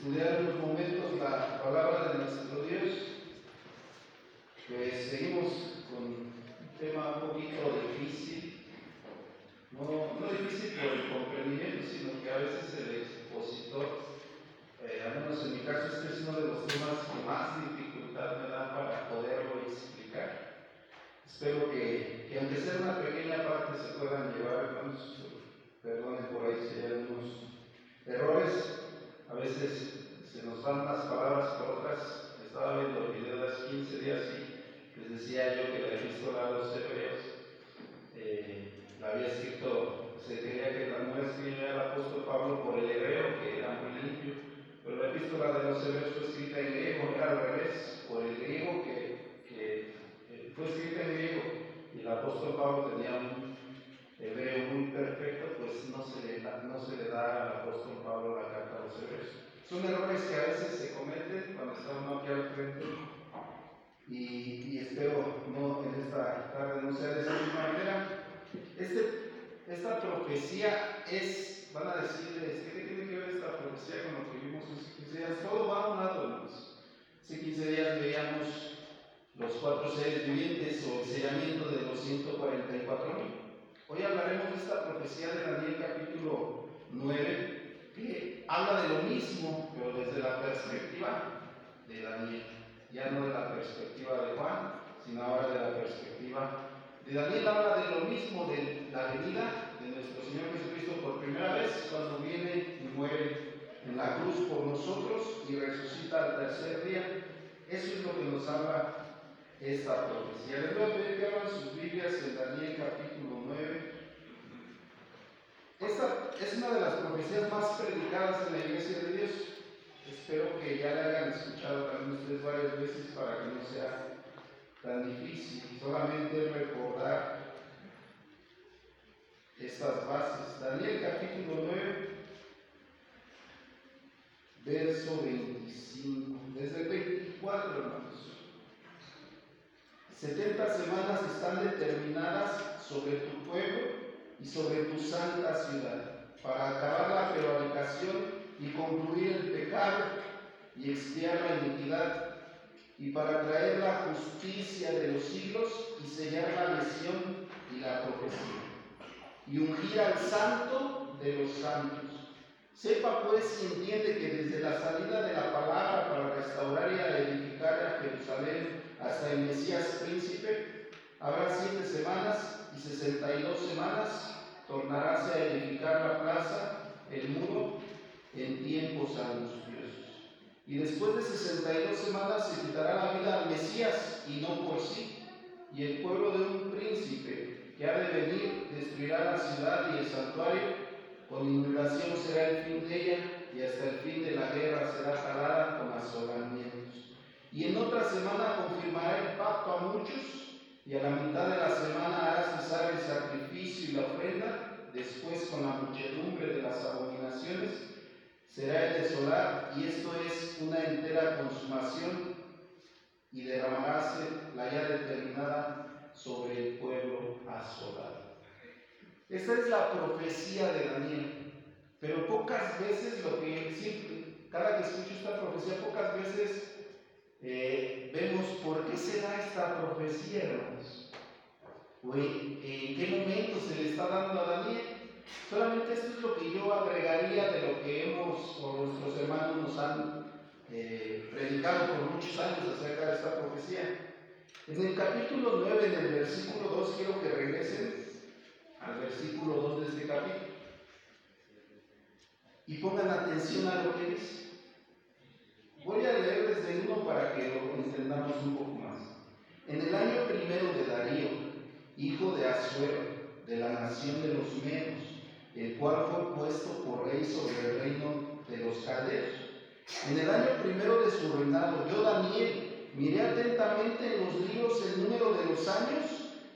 estudiar unos momentos la palabra de nuestro Dios. Pues seguimos con un tema un poquito difícil, no, no difícil por el comprendimiento, sino que a veces el expositor, eh, al menos en mi caso, este es uno de los temas que más dificultad me da para poderlo explicar. Espero que, que aunque sea una pequeña parte se puedan llevar, hermanos, perdonen por ahí si hay algunos errores, a veces se nos van las palabras por otras. Estaba viendo el video de hace 15 días y les decía yo que la epístola a los hebreos eh, la había escrito, se quería que la nueva escribiera el apóstol Pablo por el hebreo, que era muy limpio, pero la epístola de los hebreos fue escrita en griego, era al revés, por el griego que, que eh, fue escrita en griego, y el apóstol Pablo tenía un hebreo muy perfecto, pues no se le da, no se le da al apóstol Pablo la carta a los hebreos. Son errores que a veces se cometen cuando está uno aquí al frente y, y espero no en esta tarde no sea de esa misma manera. Este, esta profecía es, van a decir, ¿qué tiene que ver esta profecía con lo que vimos hace 15 días? Todo va a un lado, hermanos. Hace 15 días veíamos los cuatro seres vivientes o el sellamiento de los 144 mil. Hoy hablaremos de esta profecía de Daniel capítulo 9, que habla de lo mismo, pero desde la perspectiva de Daniel. Ya no de la perspectiva de Juan, sino ahora de la perspectiva de Daniel. Habla de lo mismo, de la venida de nuestro Señor Jesucristo por primera vez, cuando viene y muere en la cruz por nosotros y resucita al tercer día. Eso es lo que nos habla esta profecía. Les voy a pedir que abran sus Biblias en Daniel capítulo 9. Esta es una de las profecías más predicadas en la iglesia de Dios. Espero que ya la hayan escuchado también ustedes varias veces para que no sea tan difícil. Solamente recordar estas bases. Daniel capítulo 9, verso 25. Desde el 24, hermanos. 70 semanas están determinadas sobre tu pueblo y sobre tu santa ciudad, para acabar la prevaricación y concluir el pecado y expiar la iniquidad, y para traer la justicia de los siglos y sellar la lesión y la profecía, y ungir al santo de los santos. Sepa pues y entiende que desde la salida de la palabra para restaurar y edificar a Jerusalén hasta el Mesías príncipe, habrá siete semanas y sesenta y dos semanas, tornaráse a edificar la plaza, el muro, en tiempos angustiosos. Y después de sesenta y dos semanas se quitará la vida al Mesías y no por sí, y el pueblo de un príncipe que ha de venir destruirá la ciudad y el santuario, con inundación será el fin de ella, y hasta el fin de la guerra será jalada con asolamientos. Y en otra semana confirmará el pacto a muchos, y a la mitad de la semana hará cesar el sacrificio y la ofrenda, después con la muchedumbre de las abominaciones será el desolar, y esto es una entera consumación, y derramaráse la ya determinada sobre el pueblo asolado. Esta es la profecía de Daniel, pero pocas veces lo que siempre, cada que escucho esta profecía, pocas veces eh, vemos por qué se da esta profecía, hermanos. En, qué momento se le está dando a Daniel. Solamente esto es lo que yo agregaría de lo que hemos, o nuestros hermanos nos han eh, predicado por muchos años acerca de esta profecía. En el capítulo 9, en el versículo 2, quiero que regresen al versículo 2 de este capítulo y pongan atención a lo que dice. Voy a leer desde uno para que lo entendamos un poco más. En el año primero de Darío, hijo de Azuero, de la nación de los Medos, el cual fue puesto por rey sobre el reino de los caldeos. En el año primero de su reinado, yo Daniel miré atentamente en los libros el número de los años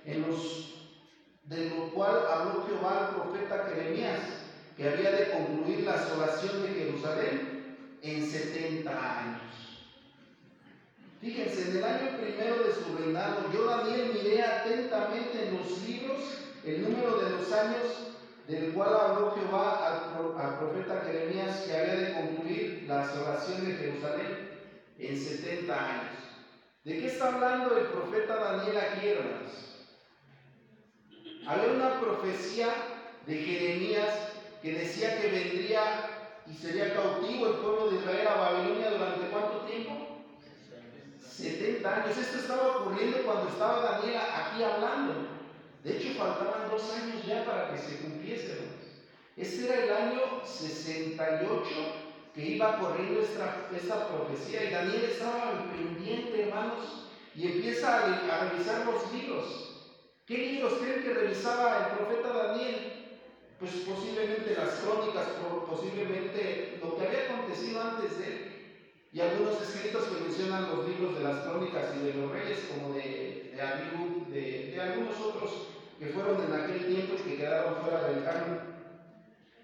en los de lo cual habló Jehová al profeta Jeremías, que había de concluir la asolación de Jerusalén en 70 años. Fíjense, en el año primero de su reinado, yo Daniel miré atentamente en los libros el número de los años del cual habló Jehová al profeta Jeremías que había de concluir la oración de Jerusalén en 70 años. ¿De qué está hablando el profeta Daniel aquí, hermanos? Había una profecía de Jeremías que decía que vendría y sería cautivo el pueblo de Israel a Babilonia durante cuánto tiempo? 70 años. Esto estaba ocurriendo cuando estaba Daniel aquí hablando. De hecho, faltaban dos años ya para que se cumpliese. Este era el año 68 que iba corriendo esta, esta profecía y Daniel estaba pendiente, hermanos, y empieza a, a revisar los libros. ¿Qué libros creen que revisaba el profeta Daniel? Pues posiblemente las crónicas, posiblemente lo que había acontecido antes de él. Y algunos escritos que mencionan los libros de las crónicas y de los reyes, como de, de de, algunos otros que fueron en aquel tiempo y que quedaron fuera del canon.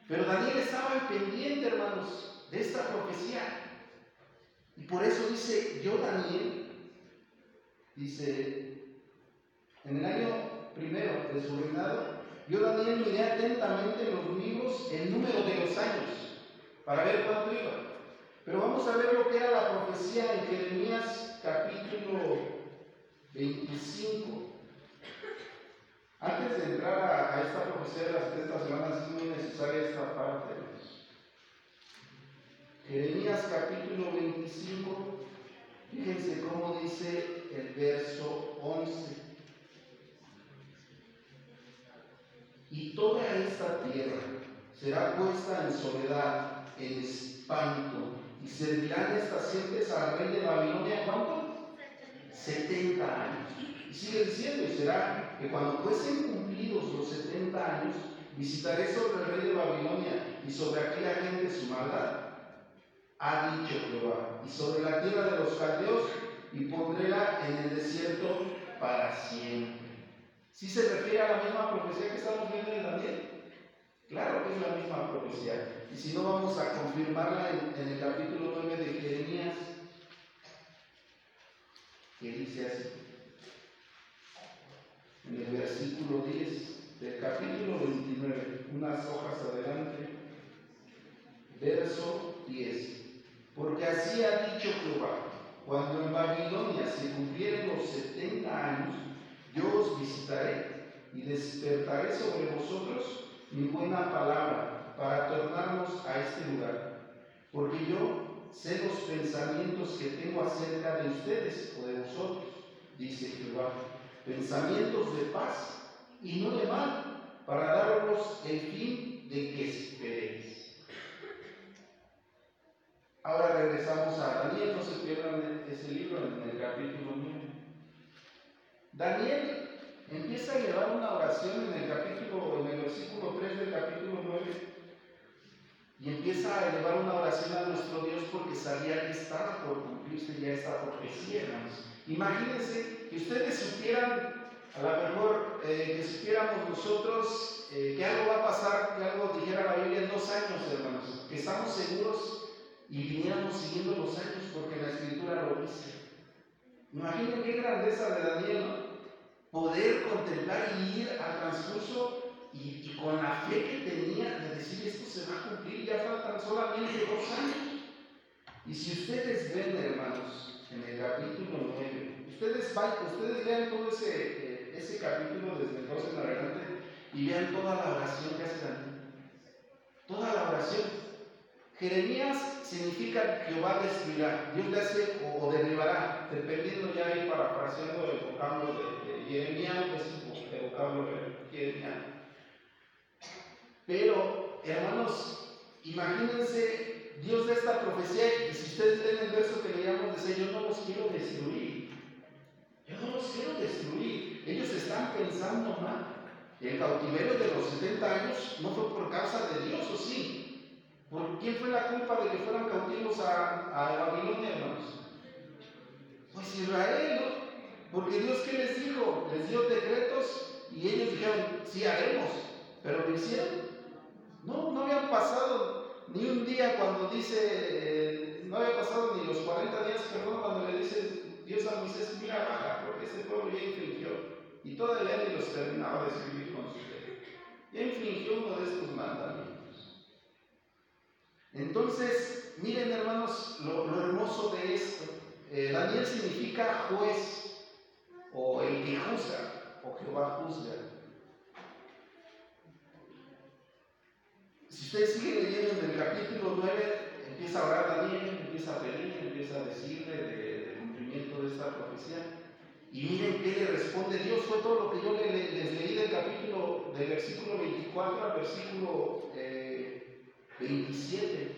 Pero Daniel estaba pendiente, hermanos, de esta profecía. Y por eso dice, yo Daniel, dice, en el año primero de su reinado, yo Daniel miré atentamente en los libros el número de los años para ver cuánto iba. Pero vamos a ver lo que era la profecía en Jeremías capítulo 25. Antes de entrar a, esta profecía de las 30 semanas es muy necesaria esta parte. Jeremías capítulo 25, fíjense cómo dice el verso 11. Y toda esta tierra será puesta en soledad, en espanto, y servirán estas gentes al rey de Babilonia, ¿cuánto? 70 años. Y sigue diciendo, y será que cuando fuesen cumplidos los 70 años, visitaré sobre el rey de Babilonia y sobre aquella gente su maldad, ha dicho Jehová, y sobre la tierra de los caldeos, y pondréla en el desierto para siempre. ¿Sí se refiere a la misma profecía que estamos viendo en Daniel? Claro que es la misma profecía. Y si no, vamos a confirmarla en, el capítulo 9 de Jeremías, que dice así, en el versículo 10 del capítulo 29, unas hojas adelante, verso 10. Porque así ha dicho Jehová, cuando en Babilonia se cumplieren los 70 años, yo os visitaré y despertaré sobre vosotros mi buena palabra para tornarnos a este lugar, porque yo sé los pensamientos que tengo acerca de ustedes o de vosotros, dice Jehová, pensamientos de paz y no de mal, para daros el fin de que esperéis. Ahora regresamos a Daniel, no se pierdan ese libro en el capítulo 9. Daniel empieza a llevar una oración en el capítulo, en el versículo 3 del capítulo 9 y empieza a elevar una oración a nuestro Dios porque sabía que estaba por cumplirse ya esta profecía, hermanos. Imagínense que ustedes supieran, a lo mejor eh, que supiéramos nosotros eh, que algo va a pasar, que algo dijera la Biblia en dos años, hermanos, que estamos seguros y viniéramos siguiendo los años porque la Escritura lo dice. Imaginen qué grandeza de Daniel, ¿no? Poder contemplar y ir al transcurso y, con la fe que tenía de decir esto se va a cumplir, ya faltan solamente dos años. Y si ustedes ven, hermanos, en el capítulo 9, ustedes, ustedes vean todo ese, eh, ese capítulo desde el 12 en adelante y vean toda la oración que hace Daniel. Toda la oración. Jeremías significa Jehová destruirá, Dios le hace o, derribará, dependiendo ya ahí parafraseando el vocablo de, el vocablo de Jeremías. Pero, hermanos, imagínense Dios de esta profecía y si ustedes leen el verso que leíamos, dice, yo no los quiero destruir. Yo no los quiero destruir. Ellos están pensando mal. El cautiverio de los 70 años no fue por causa de Dios, ¿o sí? ¿Por quién fue la culpa de que fueran cautivos a, a Babilonia, hermanos? Pues Israel, ¿no? Porque Dios, ¿qué les dijo? Les dio decretos y ellos dijeron, sí haremos, pero lo hicieron. No, no habían pasado ni un día cuando dice, eh, no había pasado ni los 40 días, perdón, cuando le dice Dios a Moisés, mira, baja, porque ese pueblo ya infringió. Y todavía ni los terminaba de escribir con su fe. Ya infringió uno de estos mandamientos. Entonces, miren hermanos, lo, hermoso de esto. Eh, Daniel significa juez o el que juzga o Jehová juzga. Si ustedes siguen leyendo en el capítulo 9, empieza a orar Daniel, empieza a pedir, empieza a decirle del cumplimiento de esta profecía. Y miren qué le responde Dios. Fue todo lo que yo les, leí del capítulo, del versículo 24 al versículo 27. Eh,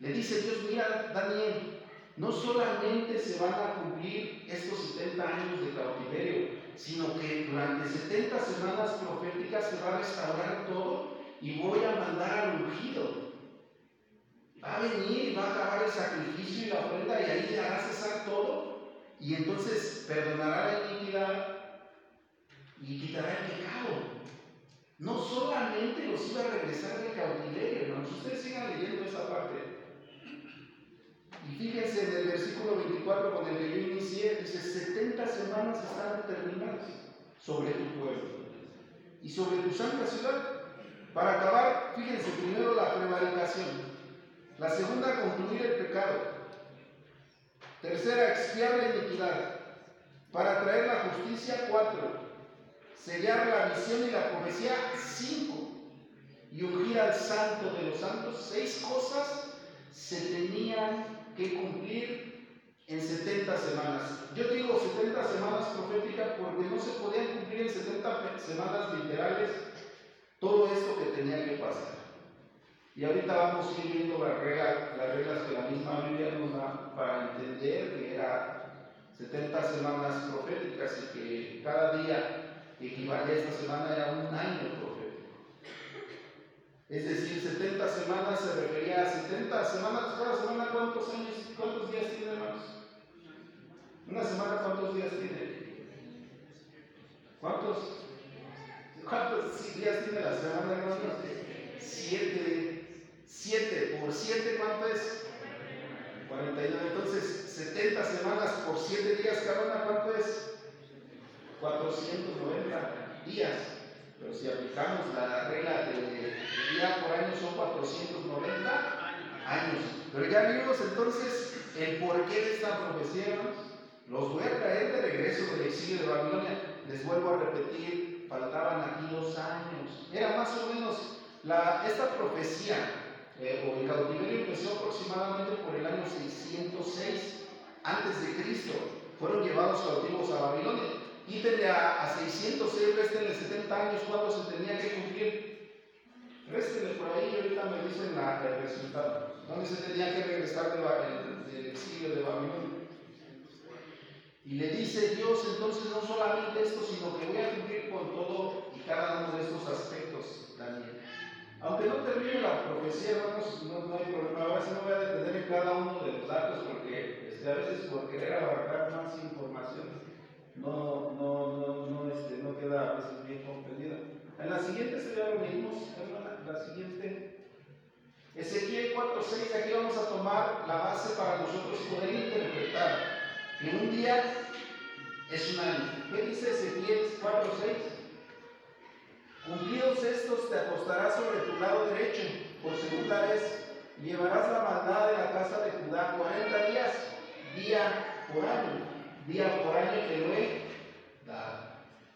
le dice Dios, mira Daniel, no solamente se van a cumplir estos 70 años de cautiverio, sino que durante 70 semanas proféticas se va a restaurar todo y voy a mandar al ungido. Va a venir y va a acabar el sacrificio y la ofrenda y ahí hará cesar todo. Y entonces perdonará la iniquidad y quitará el pecado. No solamente los iba a regresar del cautiverio, hermanos. Ustedes sigan leyendo esa parte. Y fíjense en el versículo 24 con el que yo inicié, dice, 70 semanas están determinadas sobre tu pueblo y sobre tu santa ciudad. Para acabar, fíjense primero la prevaricación. La segunda, concluir el pecado. Tercera, expiar la iniquidad. Para traer la justicia, cuatro. Sellar la visión y la profecía, cinco. Y ungir al santo de los santos, seis cosas se tenían que cumplir en 70 semanas. Yo digo 70 semanas proféticas porque no se podían cumplir en 70 semanas literales todo esto que tenía que pasar. Y ahorita vamos a ir viendo las reglas, las reglas que la misma Biblia nos da para entender que era 70 semanas proféticas y que cada día equivalía a esta semana era un año profético. Es decir, 70 semanas se refería a 70 semanas, cada semana cuántos años, cuántos días tiene hermanos? Una semana cuántos días tiene? ¿Cuántos? ¿Cuántos días tiene la semana, hermanos? Siete 7 por 7, ¿cuánto es? 49. Entonces, 70 semanas por 7 días cada una, ¿cuánto es? 490 días. Pero si aplicamos la regla de, día por año, son 490 años. Pero ya vimos entonces el porqué de esta profecía, Los voy a traer de regreso del exilio de Babilonia. Les vuelvo a repetir, faltaban aquí dos años. Era más o menos esta profecía eh, o el cautiverio empezó aproximadamente por el año 606 antes de Cristo. Fueron llevados cautivos a Babilonia. Quítenle a, a 606, restenle 70 años, ¿cuánto se tenía que cumplir? Réstenle por ahí ahorita me dicen el resultado. ¿Dónde se tenía que regresar del, del exilio de Babilonia? Y le dice Dios entonces no solamente esto, sino que voy a cumplir con todo y cada uno de estos aspectos, Daniel. Aunque no termine la profecía, hermanos, no, hay problema. A veces no voy a detener en cada uno de los datos porque este, a veces por querer abarcar más información no, no, no, no, este, no queda a veces bien comprendida. En la siguiente sería lo mismo, hermana, la siguiente. Ezequiel 4.6, aquí vamos a tomar la base para nosotros poder interpretar que un día es un año. ¿Qué dice Ezequiel 4.6? Cumplidos estos, te acostarás sobre tu lado derecho por segunda vez. Llevarás la maldad de la casa de Judá 40 días, día por año. Día por año te lo he dado.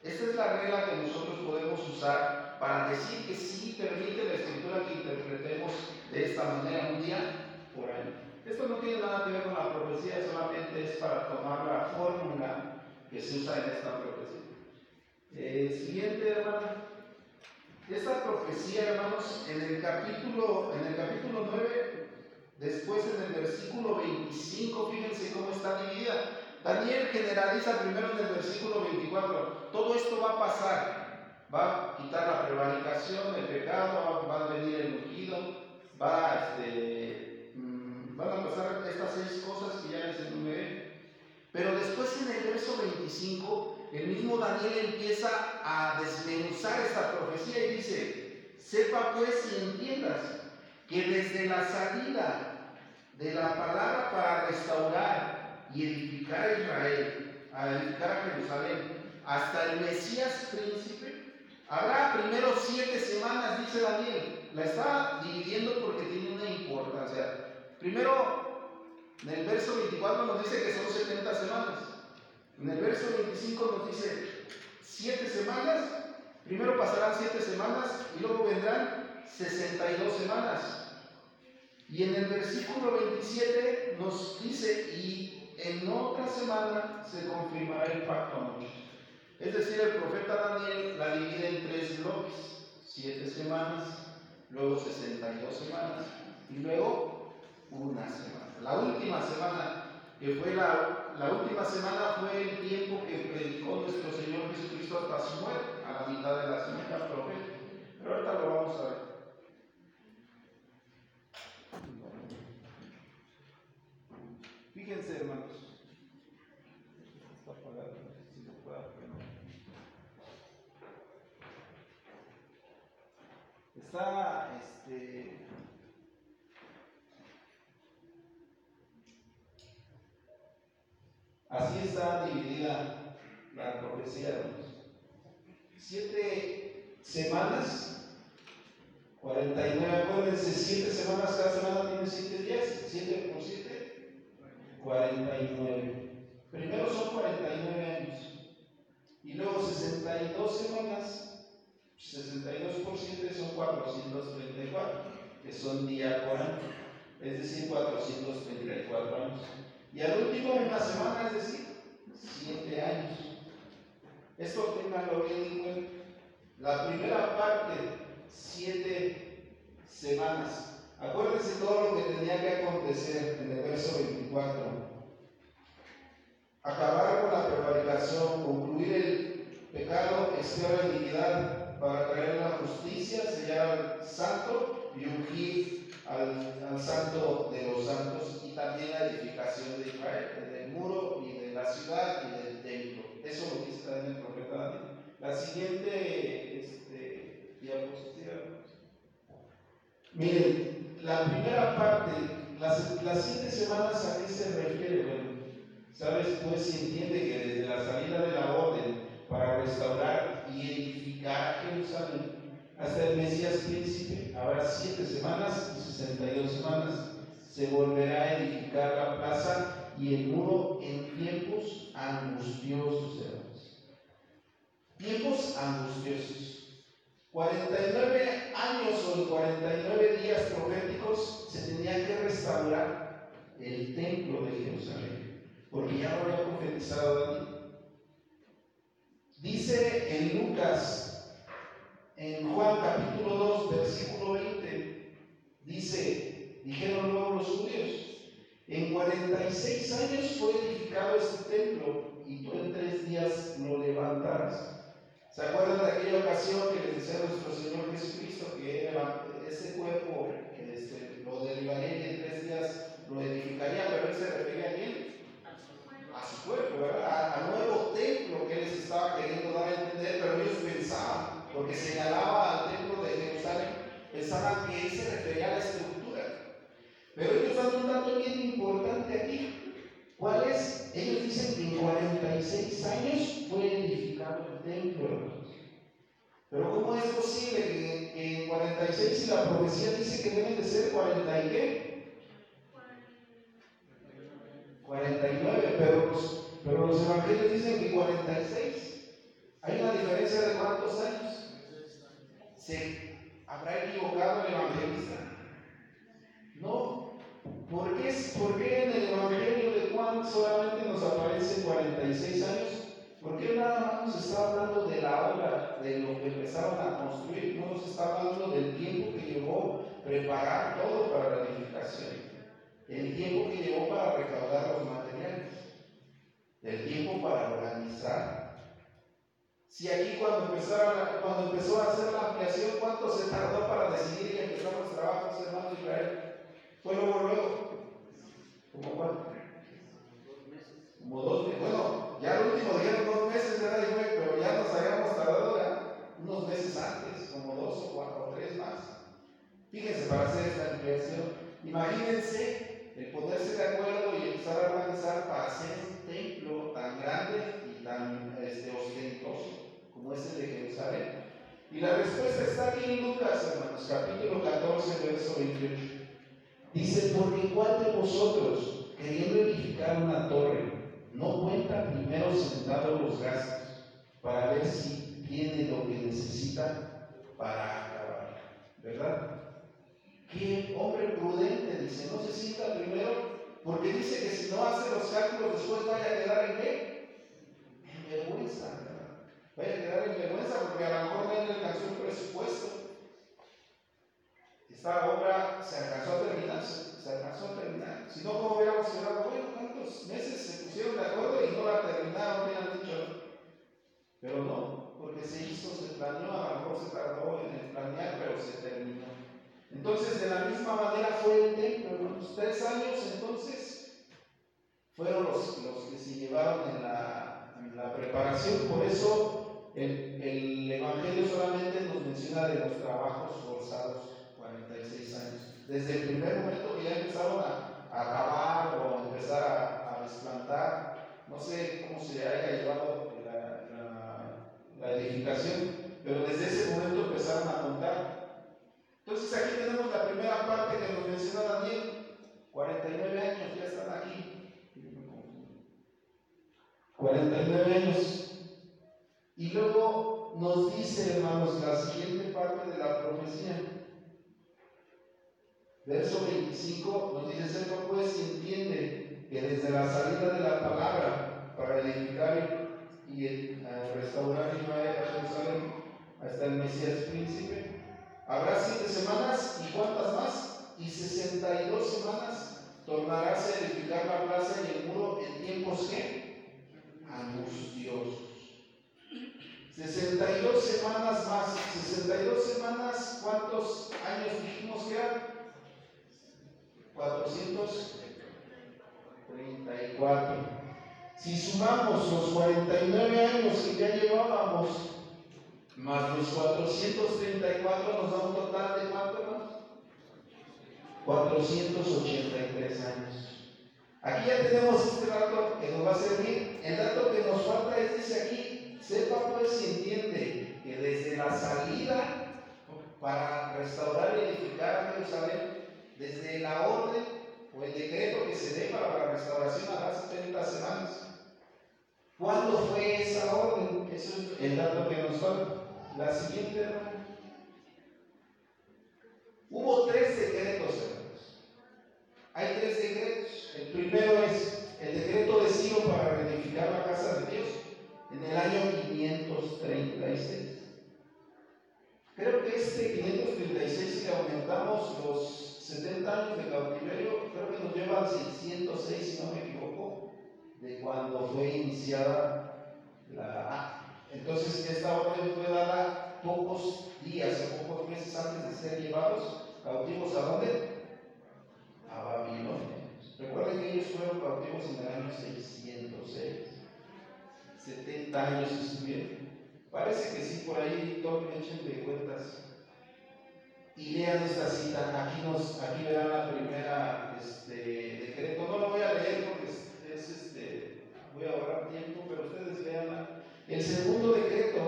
Esta es la regla que nosotros podemos usar para decir que sí permite la escritura que interpretemos de esta manera un día por año. Esto no tiene nada que ver con la profecía, solamente es para tomar la fórmula que se usa en esta profecía. Eh, siguiente, hermano. Esta profecía, hermanos, en el capítulo, en el capítulo 9, después en el versículo 25, fíjense cómo está dividida. Daniel generaliza primero en el versículo 24, todo esto va a pasar, va a quitar la prevaricación, el pecado, va, a venir el ungido, va este, mm, van a pasar estas seis cosas que ya les enumeré. Pero después en el verso 25 el mismo Daniel empieza a desmenuzar esta profecía y dice, sepa pues y entiendas que desde la salida de la palabra para restaurar y edificar a Israel, a edificar a Jerusalén, hasta el Mesías príncipe, habrá primero siete semanas, dice Daniel. La está dividiendo porque tiene una importancia importancia. Primero, en el verso 24 nos dice que son 70 semanas. En el verso 25 nos dice 7 semanas. Primero pasarán 7 semanas y luego vendrán 62 semanas. Y en el versículo 27 nos dice, y en otra semana se confirmará el pacto. Es decir, el profeta Daniel la divide en tres bloques, siete semanas, luego 62 semanas y luego una semana. La última semana, que fue la, la última semana fue el tiempo que predicó nuestro Señor Jesucristo hasta su muerte, a la mitad de la semana profeta. Pero ahorita lo vamos a ver. Fíjense, hermanos. está, este, así está dividida la profecía Dios. Siete semanas, 49, acuérdense, siete semanas, cada semana tiene siete días, siete por siete, 49. Primero son 49 años y luego 62 semanas 62 por 7 son 434, que son día por año, es decir, 434 años. Y al último una semana, es decir, 7 años. Esto tenganlo bien en cuenta. La primera parte, 7 semanas. Acuérdense todo lo que tenía que acontecer en el verso 24. Acabar con la prevaricación, concluir el pecado, exterior la iniquidad, para traer la justicia, sellar al santo y ungir al, al, santo de los santos también la edificación de Israel, del muro y de la ciudad y del templo. Eso lo dice también el profeta Daniel. La siguiente este, diapositiva. Miren, la primera parte, las, siete semanas a qué se refiere, bueno, sabes, pues se entiende que desde la salida de la orden para restaurar y edificar Jerusalén hasta el Mesías príncipe, habrá siete semanas y sesenta y dos semanas. Se volverá a edificar la plaza y el muro en tiempos angustiosos, hermanos. Tiempos angustiosos. 49 años o 49 días proféticos se tenía que restaurar el templo de Jerusalén, porque ya lo había profetizado David. Dice en Lucas en Juan capítulo 2, versículo 20, dice, dijeron luego los judíos, en 46 años fue edificado este templo y tú en tres días lo levantarás. ¿Se acuerdan de aquella ocasión que les decía nuestro Señor Jesucristo que ese cuerpo este, lo derribaría y en tres días lo edificaría? Pero él se refería a quién? A su cuerpo, ¿verdad? Al nuevo templo que les estaba queriendo dar a entender, pero ellos pensaban porque señalaba al templo de Jerusalén, pensaban que él se refería a la estructura. Pero ellos dan un dato bien importante aquí. ¿Cuál es? Ellos dicen que en 46 años fue edificado el templo. Pero ¿cómo es posible que, en 46 y la profecía dice que deben de ser 40 y qué? 49, pero los, pero los evangelios dicen que 46. Hay una diferencia de cuántos años? ¿Se habrá equivocado el evangelista? No. ¿Por qué, ¿Por qué en el Evangelio de Juan solamente nos aparece 46 años? Porque nada más nos está hablando de la obra, de lo que empezaron a construir, no nos está hablando del tiempo que llevó preparar todo para la edificación, el tiempo que llevó para recaudar los materiales, el tiempo para organizar si aquí cuando, cuando empezó a hacer la ampliación, ¿cuánto se tardó para decidir que empezar los trabajos, hermano Israel? Fue luego, luego. ¿Cómo cuánto? Como dos meses. Bueno, ya el último dijeron dos meses, ¿verdad? pero ya nos habíamos tardado unos meses antes, como dos o cuatro o tres más. Fíjense, para hacer esta ampliación, imagínense el ponerse de acuerdo y empezar a organizar para hacer un templo tan grande y tan este, ostentoso como es el de Jerusalén. Y la respuesta está aquí en Lucas, hermanos, capítulo 14, verso 28. Dice, porque cuál de vosotros, queriendo edificar una torre, no cuenta primero sentado los gastos para ver si tiene lo que necesita para acabar, ¿verdad? ¿Qué hombre prudente dice? No se sienta primero porque dice que si no hace los cálculos después vaya a quedar en qué? En vergüenza, ¿verdad? Vaya a quedar en vergüenza porque a lo mejor no le alcanzó el presupuesto. Esta obra se alcanzó a terminar, se, alcanzó a terminar. Si no, ¿cómo hubiéramos quedado? Bueno, ¿cuántos meses se pusieron de acuerdo y no la terminaron? Hubieran dicho. Pero no, porque se hizo, se planeó, a lo mejor se tardó en planear, pero se terminó. Entonces, de la misma manera fue el templo, los tres años entonces fueron los, los que se llevaron en la, en la preparación, por eso el, el, Evangelio solamente nos menciona de los trabajos forzados, 46 años. Desde el primer momento que ya empezaron a, a acabar o empezar a, a, desplantar, no sé cómo se haya llevado la edificación, pero desde ese momento empezaron a contar entonces aquí tenemos la primera parte que nos menciona Daniel. 49 años ya están aquí. 49 años. Y luego nos dice, hermanos, la siguiente parte de la profecía. Verso 25 nos dice, Señor, pues entiende que desde la salida de la palabra para edificar y, eh, restaurar Israel a Jerusalén hasta el Mesías príncipe, Habrá siete semanas y cuántas más? Y sesenta y dos semanas tornarás a edificar la plaza y el muro en tiempos que angustiosos. 62 semanas más, 62 semanas, ¿cuántos años dijimos que eran? 434. Si sumamos los 49 años que ya llevábamos más los 434 nos da un total de cuánto más? 483 años. Aquí ya tenemos este dato que nos va a servir. El dato que nos falta es, dice aquí, sepa pues si entiende que desde la salida para restaurar y edificar a Jerusalén, desde la orden o el decreto que se dé para la restauración a las 70 semanas, ¿cuándo fue esa orden? Eso es el dato que nos falta. La siguiente, hermano. Hubo tres decretos, hermanos. Hay tres decretos. El primero es el decreto de Ciro para reedificar la casa de Dios en el año 536. Creo que este 536, si aumentamos los 70 años de cautiverio, creo que nos llevan 606, si no me equivoco, de cuando fue iniciada la entonces, esta orden fue dada pocos días o pocos meses antes de ser llevados cautivos a dónde? A Babilonia. Recuerden que ellos fueron cautivos en el año 606. 70 años estuvieron. Parece que sí, por ahí tomen, echen de cuentas. Y lean esta cita. Aquí, nos, aquí verán la primera este, decreto. No lo voy a leer porque es, este, voy a ahorrar tiempo, pero ustedes leanla el segundo decreto,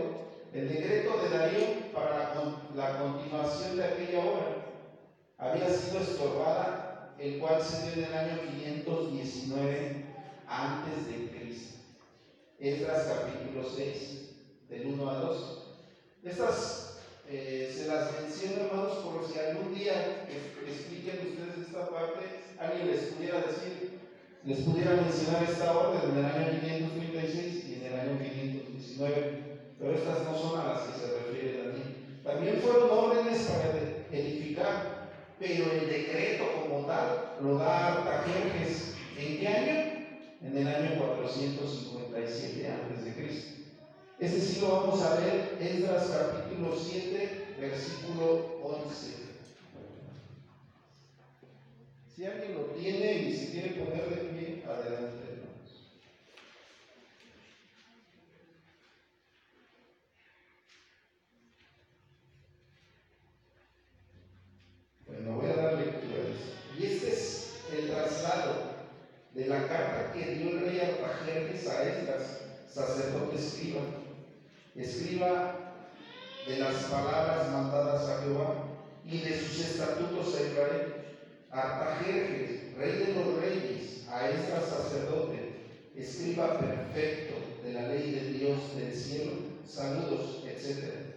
el decreto de Darío para la, continuación de aquella obra, había sido estorbada, el cual se dio en el año 519 antes de Cristo. Esdras capítulo 6, del 1 a 2. Estas hermanos, por si algún día que expliquen ustedes esta parte, alguien les pudiera decir, les pudiera mencionar esta orden en el año 536 y en el año 519, pero estas no son a las que se refiere Daniel. También fueron órdenes para edificar, pero el decreto como tal lo da Artajerjes. ¿En qué año? En el año 457 a.C. Este sí lo vamos a ver, Esdras capítulo 7, versículo 11. Si alguien lo tiene y si quiere poner de pie, adelante, hermanos. Bueno, voy a dar lectura Y este es el traslado de la carta que dio el rey Artajerjes a Esdras, sacerdote escriba. Escriba de las palabras mandadas a Jehová y de sus estatutos a Israel Artajerjes, rey de los reyes, a esta sacerdote, escriba perfecto de la ley de Dios del cielo, saludos, etc.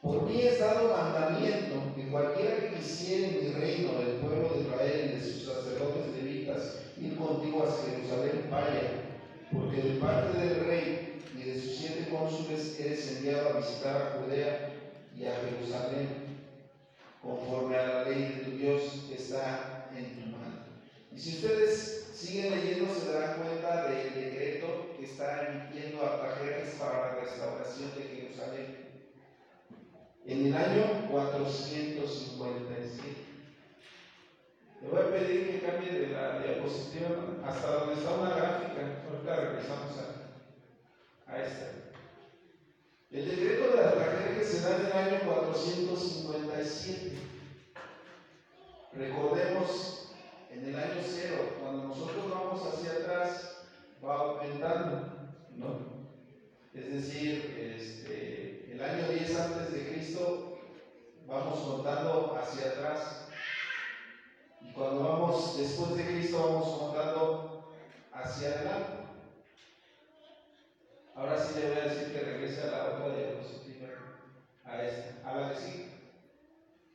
Por mí es dado mandamiento que cualquiera que quisiera en mi reino del pueblo de Israel y de sus sacerdotes levitas ir contigo a Jerusalén vaya, porque de parte del rey de sus siete cónsules eres enviado a visitar a Judea y a Jerusalén conforme a la ley de tu Dios que está en tu mano. Y si ustedes siguen leyendo, se darán cuenta del decreto que está emitiendo Artajerjes para la restauración de Jerusalén. En el año 457. Le voy a pedir que cambie de la diapositiva hasta donde está una gráfica. Ahorita regresamos a, a esta. El decreto de Artajerjes se da en el año 457. Recordemos, en el año cero, cuando nosotros vamos hacia atrás, va aumentando, ¿no? Es decir, este, el año 10 antes de Cristo, vamos contando hacia atrás. Y cuando vamos después de Cristo, vamos contando hacia adelante. Ahora sí le voy a decir que regrese a la otra diapositiva, a esta, a la que sigue.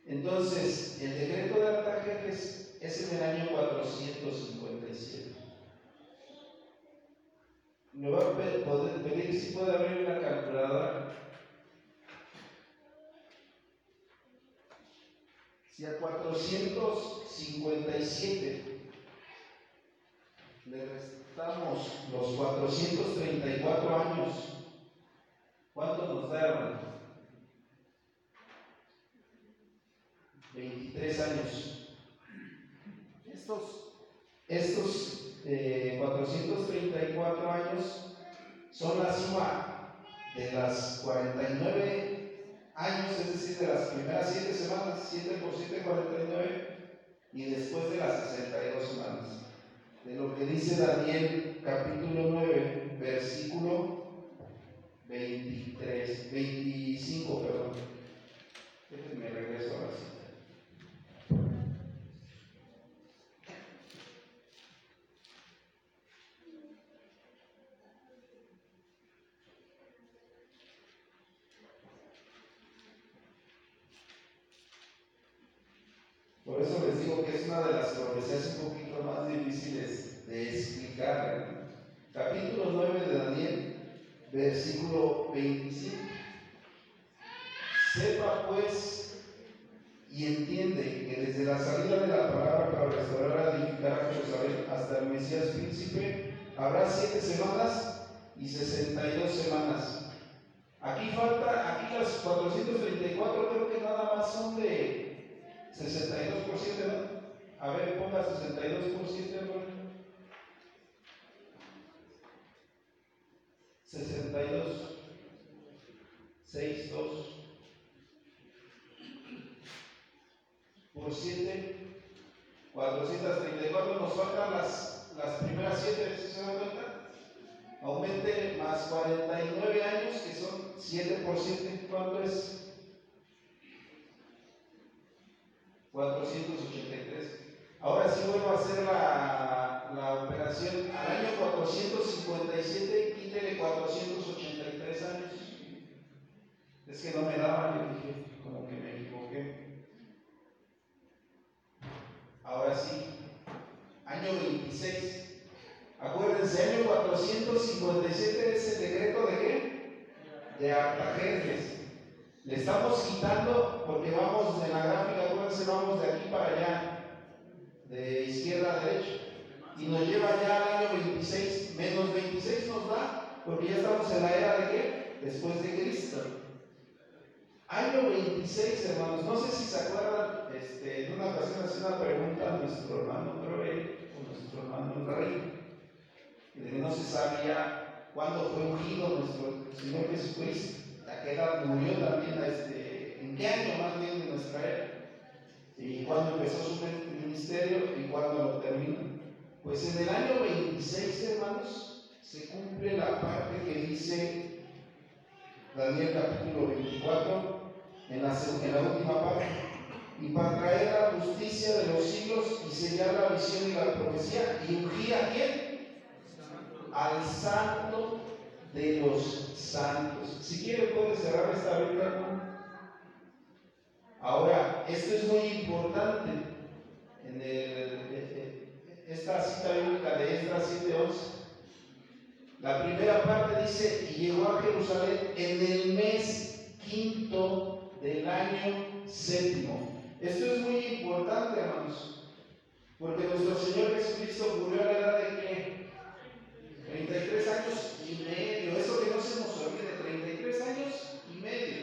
Entonces, el decreto de Artajerjes es en el año 457. Me voy a pedir si puede abrir una calculadora. Si a 457 le restamos los 434 años, ¿cuánto nos da, hermano? 23 años. Estos, estos eh, 434 años son la suma de las 49 años, es decir, de las primeras 7 semanas, 7 por 7, 49, y después de las 62 semanas. De lo que dice Daniel capítulo 9, versículo 23, 25, perdón. Déjenme regreso a la cita. Por eso les digo que es una de las profecías un poquito más difíciles de explicar. Capítulo 9 de Daniel, versículo 25. Sepa pues y entiende que desde la salida de la palabra para restaurar y edificar a Jerusalén hasta el Mesías príncipe habrá siete semanas y 62 semanas. Aquí falta, aquí las 434 creo que nada más son de 62 por 7, ¿no? A ver, ponga 62 por 7, ¿no? 62, 6, 2 por 7, 434, nos faltan las, las primeras 7, ¿sí se dan cuenta? Aumente más 49 años, que son 7 por 7, ¿cuánto es? 483. Ahora sí vuelvo a hacer la, la operación. Al año 457, quítele 483 años. Es que no me daba, le dije, como que me equivoqué. Ahora sí, año 26. Acuérdense, año 457 es el decreto de qué? De Artajerjes. Le estamos quitando porque vamos de la gráfica, acuérdense, vamos de aquí para allá, de izquierda a derecha. Y nos lleva ya al año 26, menos 26 nos da, porque ya estamos en la era de qué? Después de Cristo. Año 26, hermanos, no sé si se acuerdan, este, en una ocasión hacía una pregunta a nuestro hermano Troel, o nuestro hermano Rey, que no se sabía cuándo fue ungido nuestro Señor Jesucristo a qué edad murió también, este, en qué año más bien de nuestra era, y cuándo empezó su ministerio y cuándo lo terminó. Pues en el año 26, hermanos, se cumple la parte que dice Daniel capítulo 24, en la, en la última parte, y para traer la justicia de los siglos enseñar la visión y la profecía y ungir a quién? Al santo de los santos. Si quiere puede cerrar esta Biblia. Ahora, esto es muy importante. En esta cita bíblica de Esdras 7:11, la primera parte dice, y llegó a Jerusalén en el mes quinto del año séptimo. Esto es muy importante, hermanos, porque nuestro Señor Jesucristo murió a la edad de qué? 33 años y medio. Eso que no se nos olvide, 33 años y medio.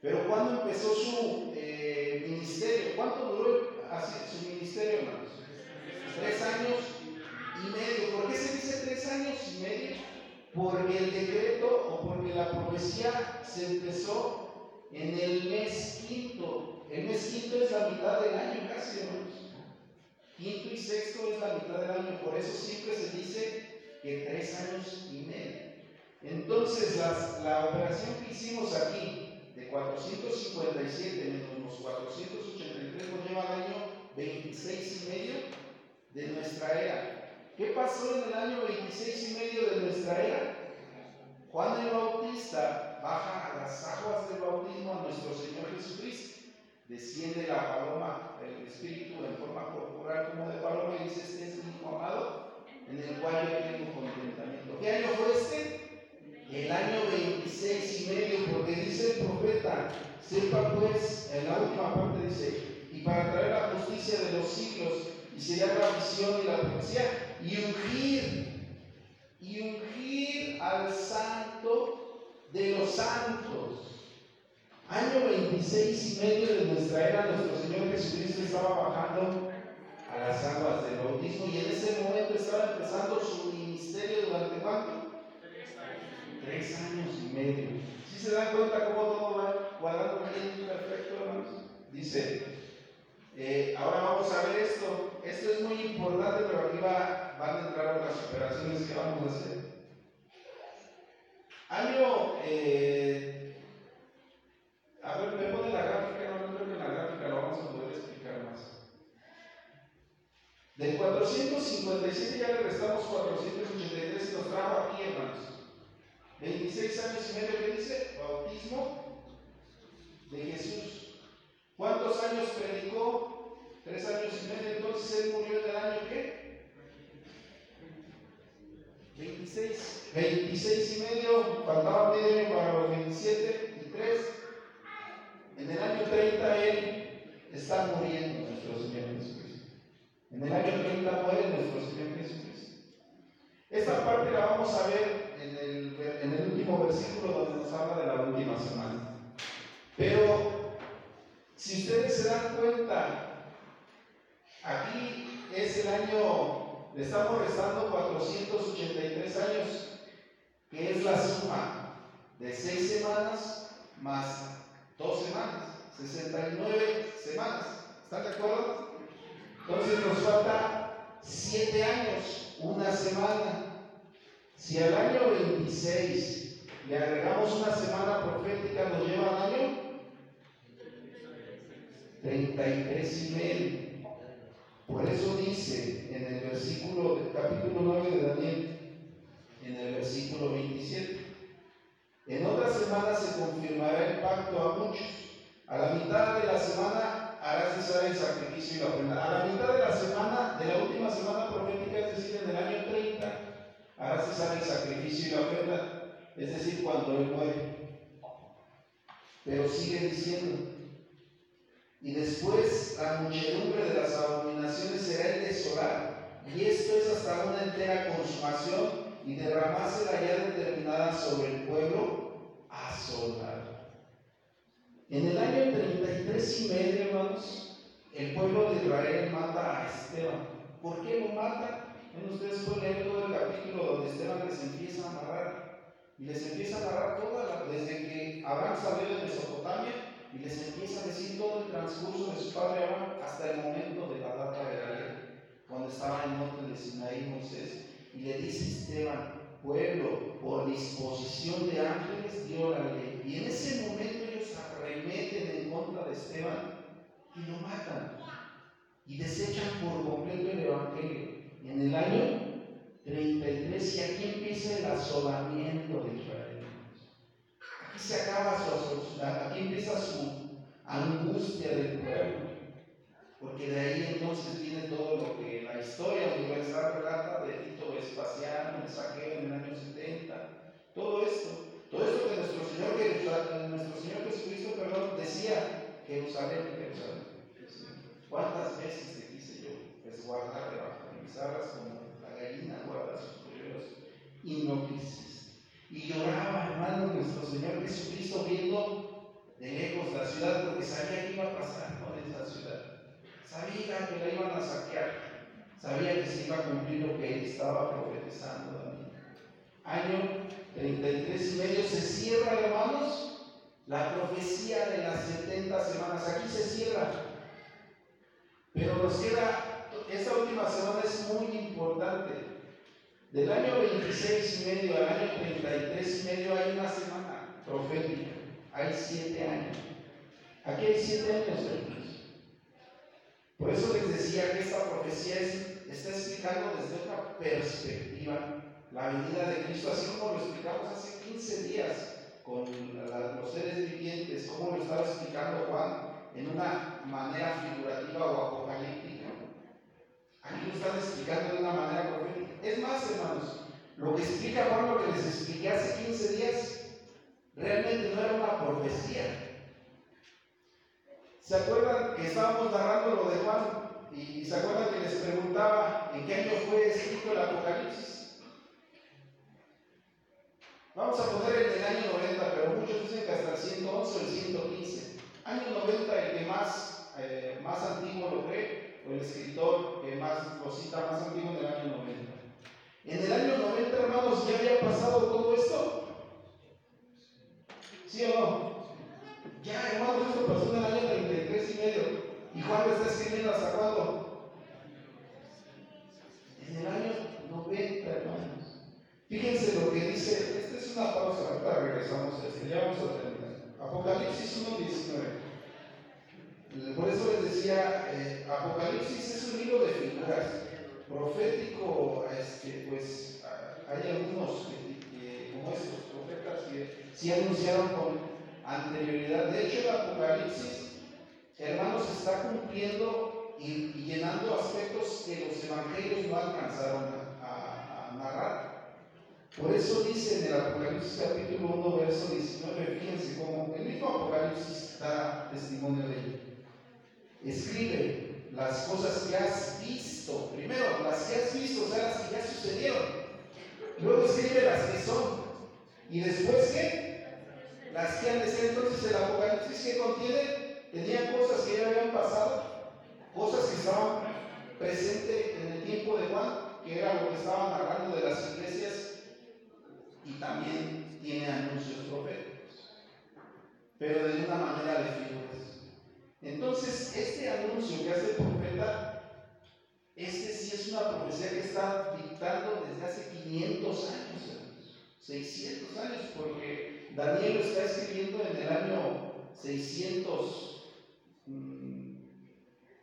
Pero cuando empezó su eh, ministerio? ¿Cuánto duró así, su ministerio, hermanos? Tres años y medio. ¿Por qué se dice tres años y medio? Porque el decreto o porque la profecía se empezó en el mes quinto el mes quinto es la mitad del año casi, hermanos. Quinto y sexto es la mitad del año, por eso siempre se dice que tres años y medio. Entonces, la operación que hicimos aquí, de 457 menos los 483, nos lleva al año 26 y medio de nuestra era. ¿Qué pasó en el año 26 y medio de nuestra era? Juan el Bautista baja a las aguas del bautismo a nuestro Señor Jesucristo desciende la paloma, el espíritu en forma corporal como de paloma y dice, este es mi hijo amado, en el cual yo tengo contentamiento. ¿Qué año fue este? El año 26 y medio, porque dice el profeta, sepa pues, en la última parte dice, y para traer la justicia de los siglos, y sería la visión y la profecía, y ungir, y ungir al santo de los santos Año 26 y medio de nuestra era, nuestro Señor Jesucristo estaba bajando y en ese momento estaba empezando su ministerio durante cuánto? Tres años y medio. Si se dan cuenta cómo todo va guardando bien perfecto, hermanos? Dice, eh, ahora vamos a ver esto. Esto es muy importante, pero aquí va, van a entrar las operaciones que vamos a hacer. Año eh, a ver, me pone la gráfica, no, creo que en la gráfica lo vamos a poder explicar más. Del 457 ya le restamos 483 y nos trajo aquí, hermanos. 26 años y medio que dice, bautismo de Jesús. ¿Cuántos años predicó? Tres años y medio, entonces él murió en el año qué? 26. 26 y medio, faltaba medio para los 27 y 3. En el año 30 Él está muriendo, nuestro Señor Jesucristo. En el año 30 muere nuestro Señor Jesucristo. Esta parte la vamos a ver en el, en el último versículo donde nos habla de la última semana. Pero si ustedes se dan cuenta, aquí es el año, le estamos restando 483 años, que es la suma de seis semanas más dos semanas, 69 semanas. ¿Están de acuerdo? Entonces nos falta siete años, una semana. Si al año 26 le agregamos una semana profética, nos lleva al año 33 y medio. Por eso dice en el versículo del capítulo 9 de Daniel, en el versículo 27. En otra semana se confirmará el pacto a muchos. A la mitad de la semana hará cesar el sacrificio y la ofrenda. A la mitad de la semana, de la última semana profética, es decir, en el año 30, hará cesar el sacrificio y la ofrenda. Es decir, cuando Él muere. Pero sigue diciendo, y después la muchedumbre de las abominaciones será el desolar. Y esto es hasta una entera consumación y derramase la ya determinada sobre el pueblo asolado. En el año 33 y medio, hermanos, el pueblo de Israel mata a Esteban. ¿Por qué lo mata? Bueno, ustedes pueden leer todo el capítulo donde Esteban les empieza a amarrar. Y les empieza a amarrar toda desde que Abraham salió de Mesopotamia y les empieza a decir todo el transcurso de su padre Abraham hasta el momento de la data de la ley, cuando estaba en el monte de Sinaí Moisés y le dice Esteban, pueblo, por disposición de ángeles dio la ley. Y en ese momento arremeten en contra de Esteban y lo matan. Y desechan por Evangelio, en el año 33, y aquí empieza el asolamiento de Israel. Aquí se acaba su aquí empieza su angustia del pueblo. Porque de ahí entonces viene todo lo que la historia universal relata de Tito Vespasiano, el saqueo en el año 70, todo esto. Todo esto que nuestro Señor, nuestro Señor Jesucristo perdón, decía, Jerusalén, Jerusalén. ¿Cuántas veces te quise yo de mis alas como la gallina guarda sus polluelos y no quisiste? Y lloraba, hermano, nuestro Señor Jesucristo viendo de lejos la ciudad porque sabía que iba a pasar con esa ciudad. Sabía que la iban a saquear. Sabía que se iba a cumplir lo que él estaba profetizando también. Año 33 y medio se cierra, hermanos, la profecía de las 70 semanas. Aquí se cierra. Pero nos queda, esta última semana es muy importante. Del año 26 y medio al año 33 y medio hay una semana profética. Hay siete años. Aquí hay siete años, hermanos. Por eso les decía que esta profecía está explicando desde otra perspectiva la venida de Cristo, así como lo explicamos hace 15 días con los seres vivientes, como lo estaba explicando Juan en una manera figurativa o apocalíptica. Aquí lo están explicando de una manera profética. Es más, hermanos, lo que explica Juan, lo que les expliqué hace 15 días, realmente no era una profecía, ¿Se acuerdan que estábamos narrando lo de Juan? Y, se acuerdan que les preguntaba en qué año fue escrito el Apocalipsis. Vamos a poner el del año 90, pero muchos dicen que hasta el 111 o el 115. Año 90, el que más, eh, más antiguo lo cree, o el escritor que más lo cita más antiguo en el año 90. En el año 90, hermanos, ya había pasado todo esto. ¿Sí o no? Ya, hermanos, esto pasó en el año 33 y medio. ¿Y Juan está escribiendo hasta cuándo? En el año 90, hermanos. Fíjense lo que dice, esta es una pausa, ahorita regresamos a este, ya vamos a terminar. Apocalipsis 1.19. Por eso les decía, eh, Apocalipsis es un libro de figuras, profético, este, pues hay algunos como estos profetas que sí anunciaron con anterioridad. De hecho, el Apocalipsis, hermanos, está cumpliendo y, llenando aspectos que los evangelios no alcanzaron a, narrar. Por eso dice en el Apocalipsis capítulo 1, verso 19, fíjense cómo el mismo Apocalipsis da testimonio de ello. Escribe las cosas que has visto. Primero, las que has visto, o sea, las que ya sucedieron. Luego escribe las que son. Y después, ¿qué? las que han de ser entonces el Apocalipsis que contiene, tenían cosas que ya habían pasado, cosas que estaban presentes en el tiempo de Juan, que era lo que estaban narrando de las iglesias, y también tiene anuncios proféticos, pero de una manera de figuras. Entonces, este anuncio que hace el profeta, este sí es una profecía que está dictando desde hace 500 años, 600 años, porque Daniel lo está escribiendo en el año 600,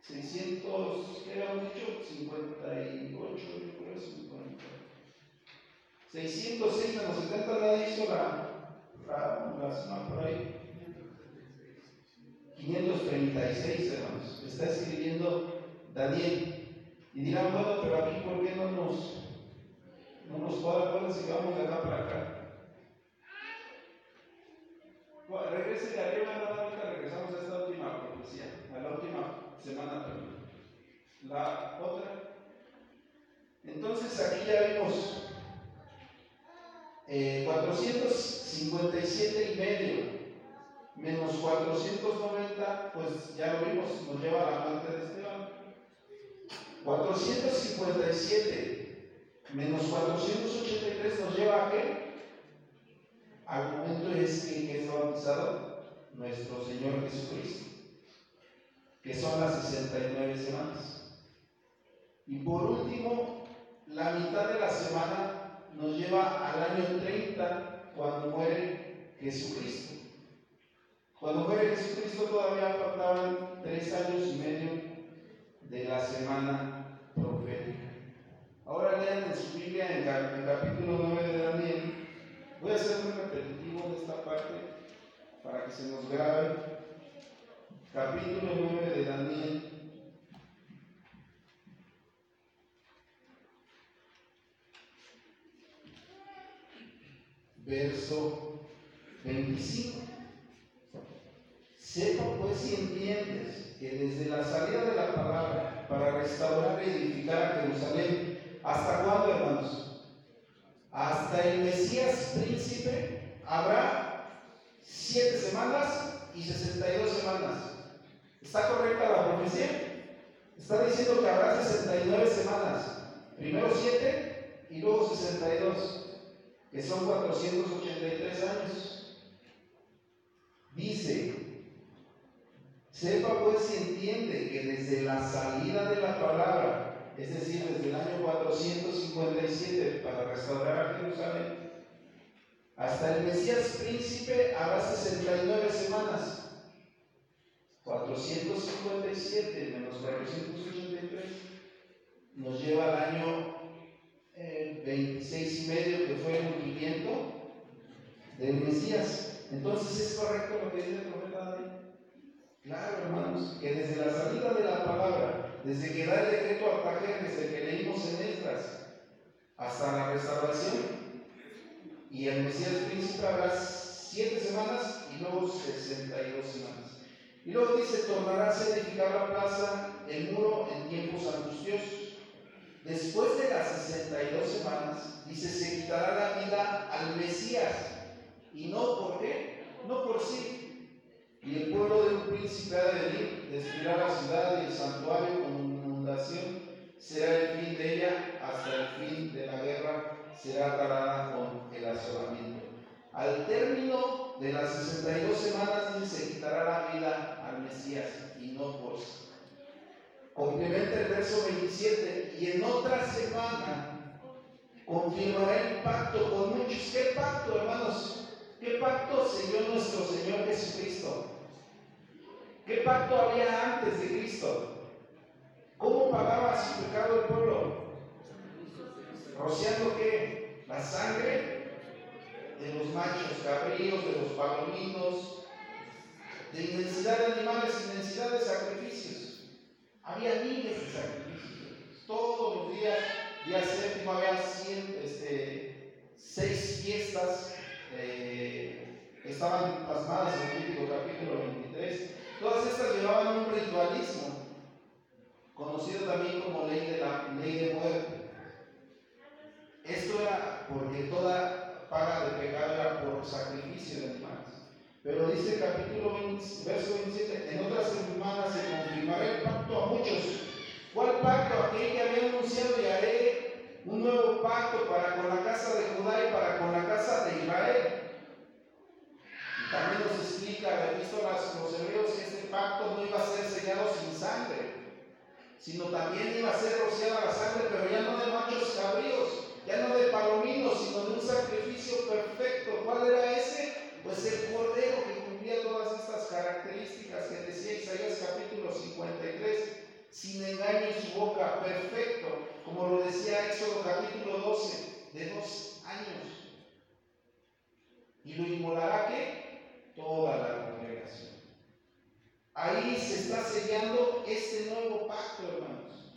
600, ¿qué habíamos dicho? 58, yo creo, 50. 606 menos 70, nadie hizo la, la, por ahí. 536, hermanos, está escribiendo Daniel. Y dirán, bueno, pero aquí, ¿por qué no nos, no nos cuadra? si vamos de acá para acá? regrese de arriba, ahorita regresamos a esta última profecía, a la última semana también. La otra. Entonces aquí ya vimos eh, 457 y medio menos 490, pues ya lo vimos, nos lleva a la muerte de Esteban. 457 menos 483 nos lleva a qué? argumento es que es bautizado nuestro Señor Jesucristo, que son las 69 semanas. Y por último, la mitad de la semana nos lleva al año 30 cuando muere Jesucristo. Cuando muere Jesucristo todavía faltaban tres años y medio de la semana profética. todavía en, el capítulo 9 de Daniel. Voy a hacer un repetitivo de esta parte para que se nos grabe. Capítulo 9 de Daniel. Verso 25. Sepa pues y entiendes que desde la salida de la palabra para restaurar y edificar a Jerusalén, ¿hasta cuándo, hermanos? Hasta el Mesías príncipe habrá siete semanas y 62 semanas. ¿Está correcta la profecía? Está diciendo que habrá 69 semanas. Primero 7 y luego 62, que son 483 años. Dice, Sepa pues y entiende que desde la salida de la palabra, es decir, desde el año 457 para restaurar a Jerusalén, hasta el Mesías príncipe habrá 69 semanas. 457 menos 483 nos lleva al año 26 eh, y medio que fue el cumplimiento del Mesías. Entonces es correcto lo que dice el profeta David. Claro, hermanos, que desde la salida de la palabra, desde que da el decreto Artajerjes, el que leímos en estas, hasta la restauración, y el Mesías Príncipe habrá siete semanas y luego sesenta y dos semanas. Y luego dice, tornará a edificar la plaza, el muro en tiempos angustiosos. Después de las 62 semanas, dice, se quitará la vida al Mesías. ¿Y no por qué? No por sí, y el pueblo de un príncipe ha de venir, destruirá la ciudad y el santuario con inundación. Será el fin de ella hasta el fin de la guerra, será parada con el asolamiento. Al término de las 62 semanas se quitará la vida al Mesías y no por sí. Complementa el verso 27 y en otra semana confirmará el pacto con muchos. ¿Qué pacto, hermanos? ¿Qué pacto selló nuestro Señor Jesucristo? ¿Qué pacto había antes de Cristo? ¿Cómo pagaba su pecado el pueblo? ¿Rociando qué? La sangre de los machos cabríos, de los palominos, de inmensidad de animales, inmensidad de sacrificios. Había miles de sacrificios. Todos los días, día séptimo, había este, seis fiestas eh, estaban plasmadas en el típico capítulo 23 Todas estas llevaban un ritualismo, conocido también como ley de la ley de muerte. Esto era porque toda paga de pecado era por sacrificio de animales. Pero dice el capítulo 20, verso 27, en otras semanas se confirmará el pacto a muchos. ¿Cuál pacto? Aquel que había anunciado y haré un nuevo pacto para con la casa de Judá y para con la casa de Israel también nos explica la epístola a los hebreos que este pacto no iba a ser sellado sin sangre, sino también iba a ser rociada la sangre, pero ya no de machos cabríos, ya no de palominos, sino de un sacrificio perfecto. ¿Cuál era ese? Pues el cordero que cumplía todas estas características que decía Isaías capítulo 53, sin engaño en su boca, perfecto, como lo decía Éxodo capítulo 12, de dos años. Y lo inmolará que toda la congregación. Ahí se está sellando este nuevo pacto, hermanos.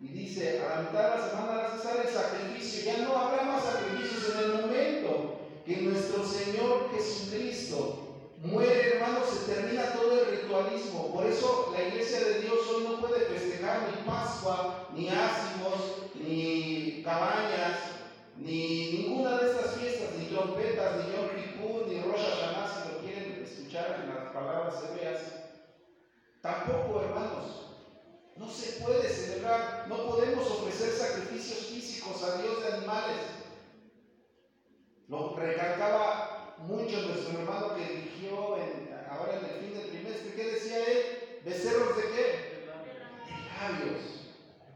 Y dice, a la mitad de la semana va a cesar el sacrificio. Ya no habrá más sacrificios en el momento que nuestro Señor Jesucristo muere, hermanos, se termina todo el ritualismo. Por eso la iglesia de Dios hoy no puede festejar ni Pascua, ni ácimos, ni cabañas, ni ninguna de estas fiestas, ni trompetas, ni Yom Kippur, ni Rosh Hashanah, en las palabras hebreas, tampoco, hermanos, no se puede celebrar, no podemos ofrecer sacrificios físicos a Dios de animales. Lo recalcaba mucho nuestro hermano que dirigió ahora en el fin del trimestre. ¿Qué decía él? ¿Becerros de qué? De labios.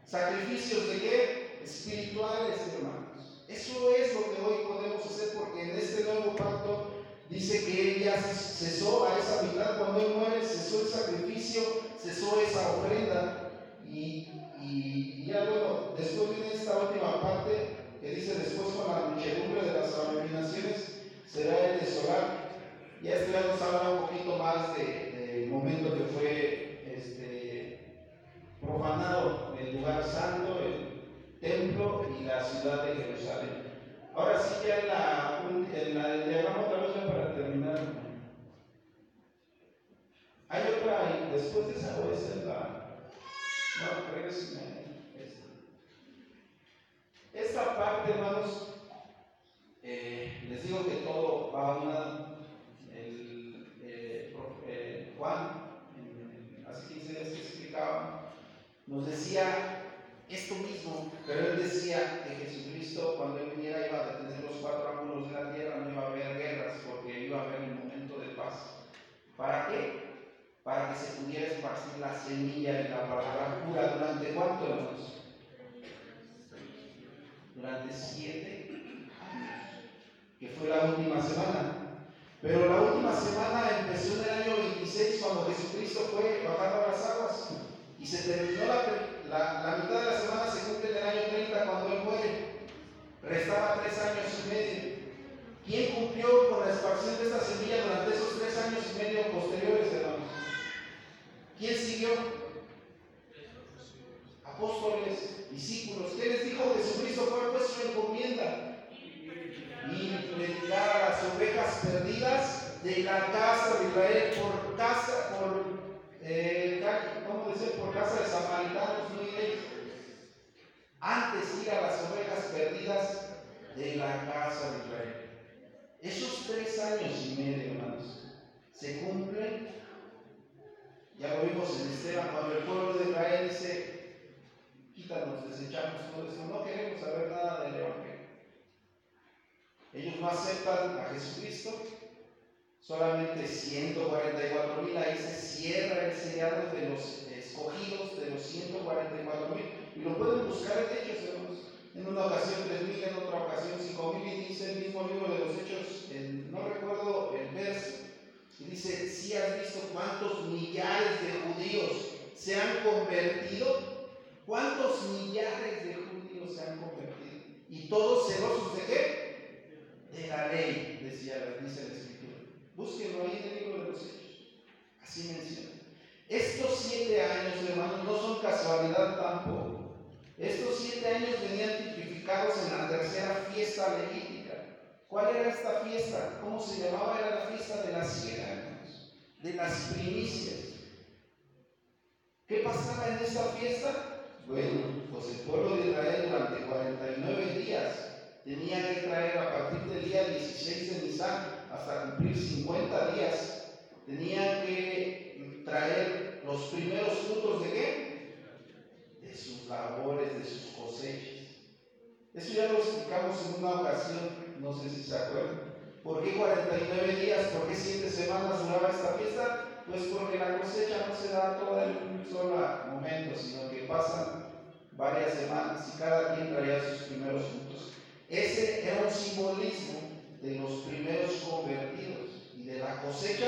¿Sacrificios de qué? Espirituales, hermanos. Eso es lo que hoy podemos hacer porque en este nuevo pacto Dice que él ya cesó a esa mitad cuando él muere, cesó el sacrificio, cesó esa ofrenda. Y, ya luego, después viene que dice después con la muchedumbre de las abominaciones será el desolar. Y este ya nos habla un poquito más del momento que fue este, profanado el lugar santo, el templo y la ciudad de Jerusalén. Ahora sí, ya en la, en la diagrama otra vez para terminar. Hay otra ahí, después de esa o es en la. No, creo esta parte, hermanos, eh, les digo que todo va a una. El, eh, eh, Juan, hace 15 días que explicaba, nos decía esto mismo, pero él decía que Jesucristo, cuando él viniera, iba a detener los cuatro ángulos de la tierra, no iba a haber guerras, porque iba a haber un momento de paz. ¿Para qué? Para que se pudiera esparcir la semilla de la palabra pura. ¿Durante cuánto, hermanos? Durante siete años, que fue la última semana. Pero la última semana empezó en el año 26 cuando Jesucristo fue bajando a las aguas y se terminó la, la, mitad de la semana, se cumple en el año 30 cuando Él muere. Restaba tres años y medio. ¿Quién cumplió con la expansión de esta semilla durante esos tres años y medio posteriores, hermanos? ¿Quién siguió? Apóstoles, discípulos. ¿Qué les dijo Jesucristo? ¿Cuál fue su encomienda? Y predicar a las ovejas perdidas de la casa de Israel por casa, por, eh, ¿cómo decir? Por casa de samaritanos, no iréis. Antes ir a las ovejas perdidas de la casa de Israel. Esos tres años y medio, hermanos, se cumplen. Ya lo vimos en Esteban, cuando el pueblo de Israel dice, quítanos, desechamos todo eso. No queremos saber nada del Evangelio. Ellos no aceptan a Jesucristo. Solamente 144 mil, ahí se cierra el sellado de los escogidos de los 144 mil. Y lo pueden buscar en Hechos. En una ocasión 3 mil, en otra ocasión 5 mil, y dice el mismo libro de los Hechos, no recuerdo el verso, y dice, si has visto cuántos millares de judíos se han convertido ¿Cuántos millares de judíos se han convertido? Y todos celosos de qué? De la ley, decía, dice la escritura. Búsquenlo ahí en el libro de los hechos. Así menciona. Estos siete años, hermanos, no son casualidad tampoco. Estos siete años venían tipificados en la tercera fiesta levítica. ¿Cuál era esta fiesta? ¿Cómo se llamaba? Era la fiesta de las hermanos, de las primicias. ¿Qué pasaba en esta fiesta? Bueno, pues el pueblo de Israel durante 49 días tenía que traer a partir del día 16 de Nisan hasta cumplir 50 días, tenía que traer los primeros frutos de qué? De sus labores, de sus cosechas. Eso ya lo explicamos en una ocasión, no sé si se acuerdan. ¿Por qué 49 días? ¿Por qué 7 semanas duraba esta fiesta? Pues porque la cosecha no se da todo en un solo momento, sino que pasan varias semanas y cada quien traía sus primeros frutos. Ese era un simbolismo de los primeros convertidos y de la cosecha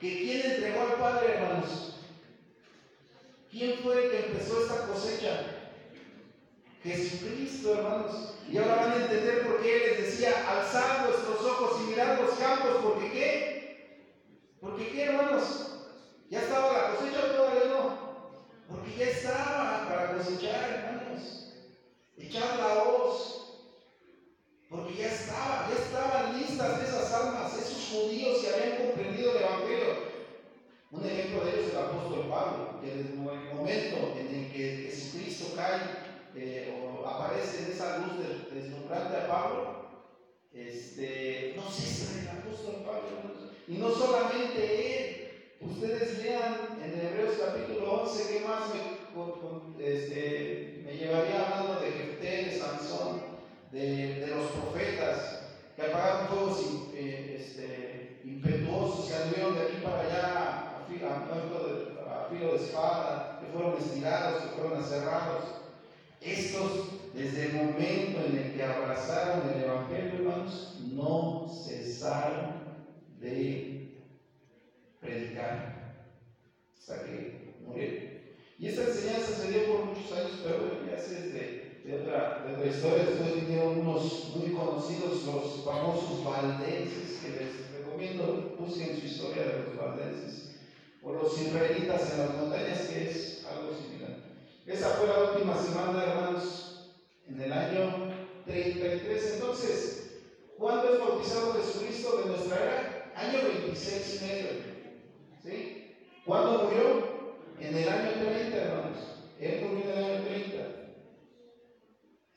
que quién entregó al Padre, hermanos. ¿Quién fue el que empezó esta cosecha? Jesucristo, hermanos. Y ahora van a entender por qué les decía, alzad vuestros ojos y mirad los campos, porque qué? Porque qué, hermanos? ¿Ya estaba la cosecha todavía no? Porque ya estaba para cosechar, hermanos. Echar la voz. Porque ya estaba, ya estaban listas esas almas, esos judíos que habían comprendido el Evangelio. Un ejemplo de ellos es el apóstol Pablo, que desde el momento en el que Jesucristo cae eh, o aparece en esa luz deslumbrante a Pablo, este, no cesa el apóstol Pablo. Y no solamente él, Ustedes lean en Hebreos capítulo 11, ¿qué más me, este, me llevaría hablando de Jefté, de Sansón, de, de, los profetas que apagaron fuegos eh, este, impetuosos, que anduvieron de aquí para allá a filo, a, filo de espada, que fueron estirados, que fueron aserrados. Estos, desde el momento en el que abrazaron el Evangelio, hermanos, no cesaron de predicar hasta que murió. Y esta enseñanza se dio por muchos años, pero ya sé de, de, otra, de otra historia. Después vinieron unos muy conocidos, los famosos valdenses, que les recomiendo, busquen su historia de los valdenses o los israelitas en las montañas, que es algo similar. Esa fue la última semana, hermanos, en el año 33. Entonces, ¿cuándo es bautizado Jesucristo de nuestra era? Año 26 y medio. ¿Sí? ¿Cuándo murió? En el año 30, hermanos. Él murió en el año 30.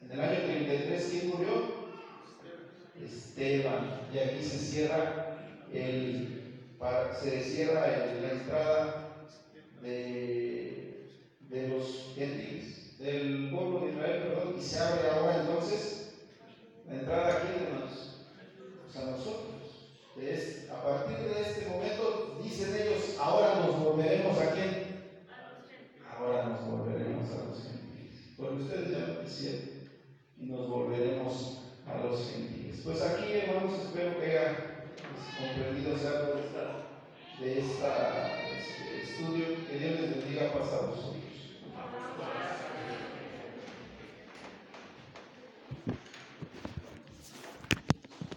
En el año 33, ¿quién murió? Esteban. Y aquí se cierra el, se cierra la entrada de, de los gentiles, del pueblo de Israel, perdón, y se abre ahora entonces la entrada aquí, hermanos, pues a nosotros. Es, a partir de este momento, dicen ellos, ahora nos volveremos a quién? Ahora nos volveremos a los gentiles. Porque ustedes ya lo quisieron, y nos volveremos a los gentiles. Pues aquí, hermanos, espero que haya pues, comprendido algo de este estudio. Que Dios les bendiga, pasados.